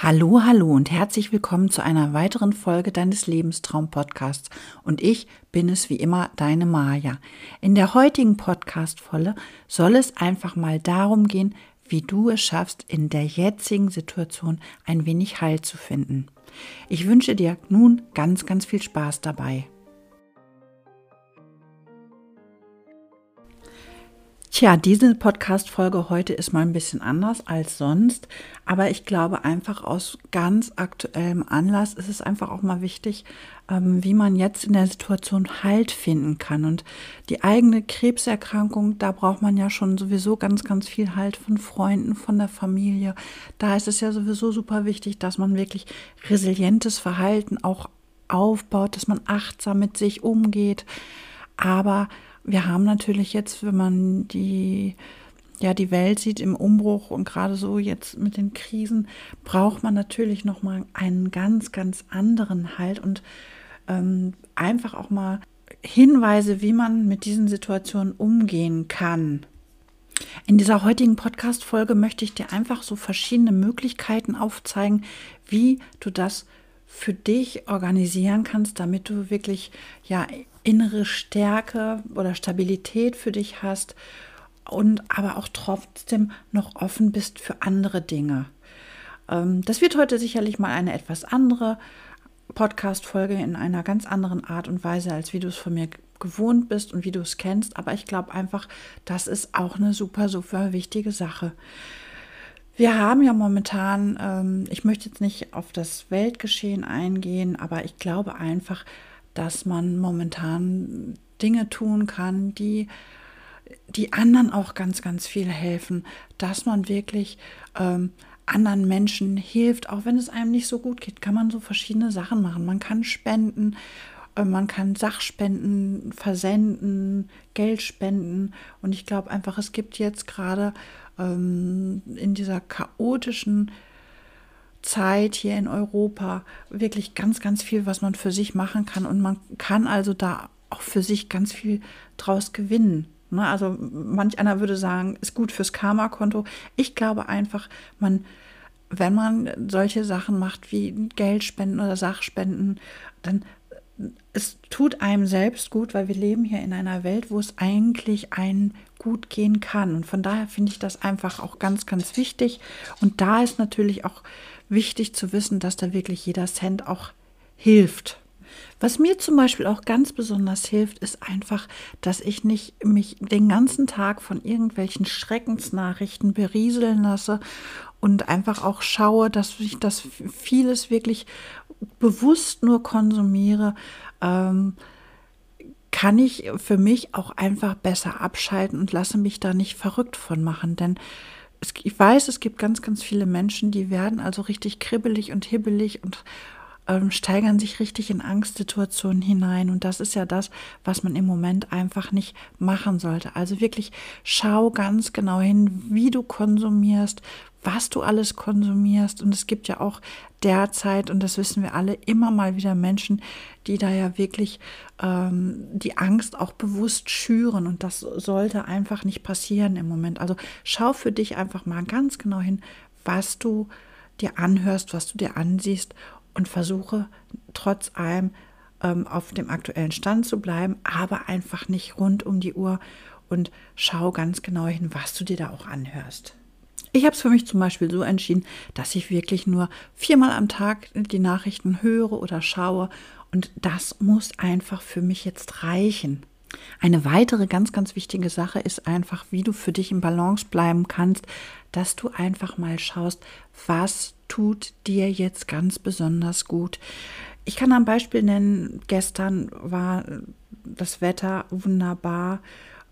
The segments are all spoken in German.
Hallo, hallo und herzlich willkommen zu einer weiteren Folge deines Lebenstraum-Podcasts. Und ich bin es wie immer, deine Maja. In der heutigen Podcast-Folge soll es einfach mal darum gehen, wie du es schaffst, in der jetzigen Situation ein wenig Heil zu finden. Ich wünsche dir nun ganz, ganz viel Spaß dabei. Tja, diese Podcast-Folge heute ist mal ein bisschen anders als sonst, aber ich glaube einfach aus ganz aktuellem Anlass ist es einfach auch mal wichtig, ähm, wie man jetzt in der Situation Halt finden kann. Und die eigene Krebserkrankung, da braucht man ja schon sowieso ganz, ganz viel Halt von Freunden, von der Familie. Da ist es ja sowieso super wichtig, dass man wirklich resilientes Verhalten auch aufbaut, dass man achtsam mit sich umgeht. Aber wir haben natürlich jetzt, wenn man die ja die Welt sieht im Umbruch und gerade so jetzt mit den Krisen braucht man natürlich noch mal einen ganz ganz anderen Halt und ähm, einfach auch mal Hinweise, wie man mit diesen Situationen umgehen kann. In dieser heutigen Podcast-Folge möchte ich dir einfach so verschiedene Möglichkeiten aufzeigen, wie du das für dich organisieren kannst, damit du wirklich ja innere Stärke oder Stabilität für dich hast und aber auch trotzdem noch offen bist für andere Dinge. Ähm, das wird heute sicherlich mal eine etwas andere Podcast-Folge in einer ganz anderen Art und Weise, als wie du es von mir gewohnt bist und wie du es kennst. Aber ich glaube einfach, das ist auch eine super, super wichtige Sache. Wir haben ja momentan, ähm, ich möchte jetzt nicht auf das Weltgeschehen eingehen, aber ich glaube einfach, dass man momentan Dinge tun kann, die die anderen auch ganz, ganz viel helfen, dass man wirklich ähm, anderen Menschen hilft, auch wenn es einem nicht so gut geht, kann man so verschiedene Sachen machen. Man kann spenden, äh, man kann Sachspenden versenden, Geld spenden und ich glaube einfach, es gibt jetzt gerade ähm, in dieser chaotischen Zeit hier in Europa wirklich ganz, ganz viel, was man für sich machen kann. Und man kann also da auch für sich ganz viel draus gewinnen. Ne? Also manch einer würde sagen, ist gut fürs Karma-Konto. Ich glaube einfach, man, wenn man solche Sachen macht wie Geldspenden oder Sachspenden, dann es tut einem selbst gut, weil wir leben hier in einer Welt, wo es eigentlich einen gut gehen kann. Und von daher finde ich das einfach auch ganz, ganz wichtig. Und da ist natürlich auch wichtig zu wissen, dass da wirklich jeder Cent auch hilft. Was mir zum Beispiel auch ganz besonders hilft, ist einfach, dass ich nicht mich den ganzen Tag von irgendwelchen Schreckensnachrichten berieseln lasse und einfach auch schaue, dass ich das vieles wirklich bewusst nur konsumiere. Ähm, kann ich für mich auch einfach besser abschalten und lasse mich da nicht verrückt von machen. Denn es, ich weiß, es gibt ganz, ganz viele Menschen, die werden also richtig kribbelig und hibbelig und ähm, steigern sich richtig in Angstsituationen hinein. Und das ist ja das, was man im Moment einfach nicht machen sollte. Also wirklich schau ganz genau hin, wie du konsumierst, was du alles konsumierst. Und es gibt ja auch derzeit, und das wissen wir alle, immer mal wieder Menschen, die da ja wirklich ähm, die Angst auch bewusst schüren. Und das sollte einfach nicht passieren im Moment. Also schau für dich einfach mal ganz genau hin, was du dir anhörst, was du dir ansiehst und versuche trotz allem ähm, auf dem aktuellen Stand zu bleiben, aber einfach nicht rund um die Uhr und schau ganz genau hin, was du dir da auch anhörst. Ich habe es für mich zum Beispiel so entschieden, dass ich wirklich nur viermal am Tag die Nachrichten höre oder schaue und das muss einfach für mich jetzt reichen. Eine weitere ganz, ganz wichtige Sache ist einfach, wie du für dich im Balance bleiben kannst, dass du einfach mal schaust, was tut dir jetzt ganz besonders gut. Ich kann ein Beispiel nennen, gestern war das Wetter wunderbar.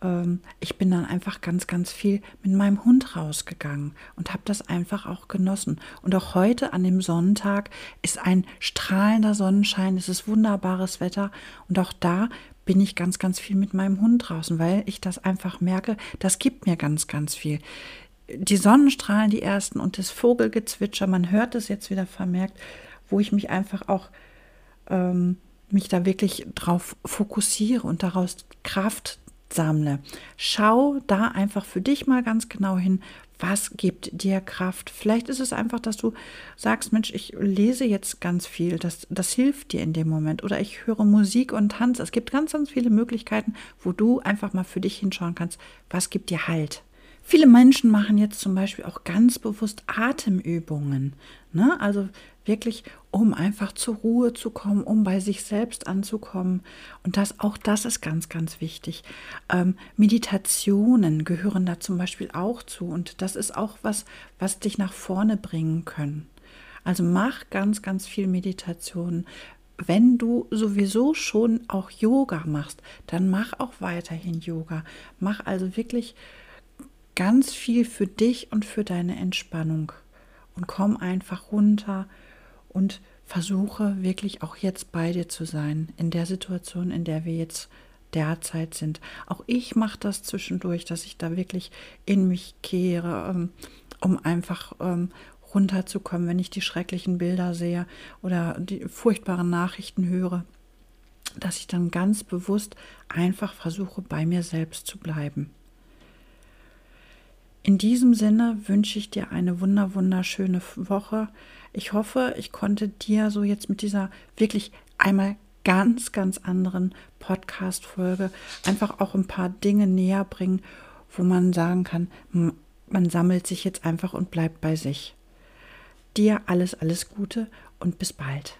Ähm, ich bin dann einfach ganz, ganz viel mit meinem Hund rausgegangen und habe das einfach auch genossen. Und auch heute an dem Sonntag ist ein strahlender Sonnenschein, es ist wunderbares Wetter und auch da bin ich ganz, ganz viel mit meinem Hund draußen, weil ich das einfach merke, das gibt mir ganz, ganz viel die Sonnenstrahlen, die ersten und das Vogelgezwitscher, man hört es jetzt wieder vermerkt, wo ich mich einfach auch ähm, mich da wirklich drauf fokussiere und daraus Kraft sammle. Schau da einfach für dich mal ganz genau hin, was gibt dir Kraft? Vielleicht ist es einfach, dass du sagst, Mensch, ich lese jetzt ganz viel, das, das hilft dir in dem Moment. Oder ich höre Musik und tanze. Es gibt ganz, ganz viele Möglichkeiten, wo du einfach mal für dich hinschauen kannst, was gibt dir Halt. Viele Menschen machen jetzt zum Beispiel auch ganz bewusst Atemübungen. Ne? Also wirklich, um einfach zur Ruhe zu kommen, um bei sich selbst anzukommen. Und das, auch das ist ganz, ganz wichtig. Ähm, Meditationen gehören da zum Beispiel auch zu. Und das ist auch was, was dich nach vorne bringen können. Also mach ganz, ganz viel Meditation. Wenn du sowieso schon auch Yoga machst, dann mach auch weiterhin Yoga. Mach also wirklich ganz viel für dich und für deine Entspannung. Und komm einfach runter und versuche wirklich auch jetzt bei dir zu sein, in der Situation, in der wir jetzt derzeit sind. Auch ich mache das zwischendurch, dass ich da wirklich in mich kehre, ähm, um einfach ähm, runterzukommen, wenn ich die schrecklichen Bilder sehe oder die furchtbaren Nachrichten höre, dass ich dann ganz bewusst einfach versuche, bei mir selbst zu bleiben. In diesem Sinne wünsche ich dir eine wunder wunderschöne Woche. Ich hoffe, ich konnte dir so jetzt mit dieser wirklich einmal ganz, ganz anderen Podcast-Folge einfach auch ein paar Dinge näher bringen, wo man sagen kann, man sammelt sich jetzt einfach und bleibt bei sich. Dir alles, alles Gute und bis bald.